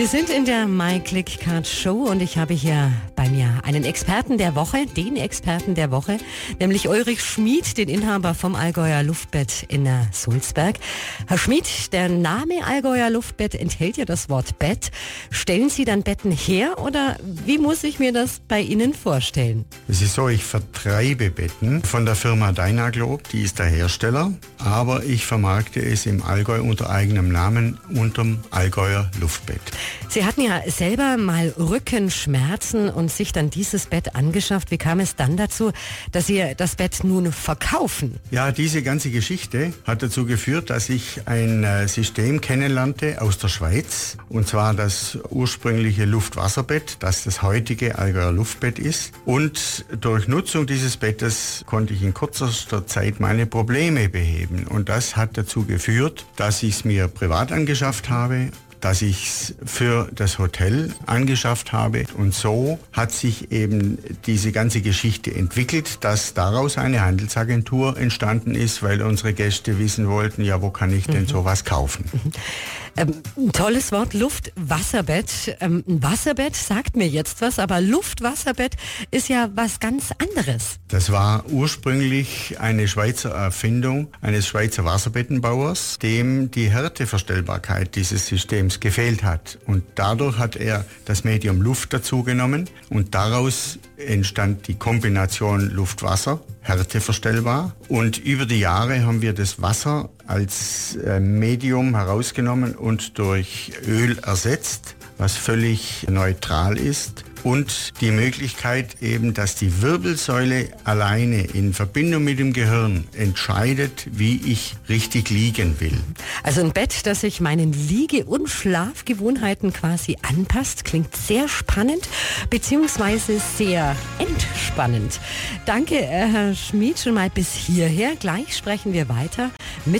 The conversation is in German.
Wir sind in der MyClickCard Show und ich habe hier bei mir einen Experten der Woche, den Experten der Woche, nämlich Ulrich Schmid, den Inhaber vom Allgäuer Luftbett in Sulzberg. Herr Schmid, der Name Allgäuer Luftbett enthält ja das Wort Bett. Stellen Sie dann Betten her oder wie muss ich mir das bei Ihnen vorstellen? Es ist so, ich vertreibe Betten von der Firma Dynaglob, die ist der Hersteller, aber ich vermarkte es im Allgäu unter eigenem Namen unterm Allgäuer Luftbett. Sie hatten ja selber mal Rückenschmerzen und sich dann dieses Bett angeschafft. Wie kam es dann dazu, dass Sie das Bett nun verkaufen? Ja, diese ganze Geschichte hat dazu geführt, dass ich ein äh, System kennenlernte aus der Schweiz. Und zwar das ursprüngliche Luftwasserbett, das das heutige Allgäuer Luftbett ist. Und durch Nutzung dieses Bettes konnte ich in kürzester Zeit meine Probleme beheben. Und das hat dazu geführt, dass ich es mir privat angeschafft habe dass ich es für das Hotel angeschafft habe. Und so hat sich eben diese ganze Geschichte entwickelt, dass daraus eine Handelsagentur entstanden ist, weil unsere Gäste wissen wollten, ja, wo kann ich denn mhm. sowas kaufen? Ähm, ein tolles Wort, Luft-Wasserbett. Ähm, ein Wasserbett sagt mir jetzt was, aber Luft-Wasserbett ist ja was ganz anderes. Das war ursprünglich eine Schweizer Erfindung eines Schweizer Wasserbettenbauers, dem die Härteverstellbarkeit dieses Systems gefehlt hat. Und dadurch hat er das Medium Luft dazugenommen und daraus entstand die Kombination Luft-Wasser, härteverstellbar. Und über die Jahre haben wir das Wasser als äh, Medium herausgenommen und durch Öl ersetzt, was völlig neutral ist und die Möglichkeit eben, dass die Wirbelsäule alleine in Verbindung mit dem Gehirn entscheidet, wie ich richtig liegen will. Also ein Bett, das sich meinen Liege- und Schlafgewohnheiten quasi anpasst, klingt sehr spannend beziehungsweise sehr entspannend. Danke, äh, Herr Schmid, schon mal bis hierher. Gleich sprechen wir weiter mit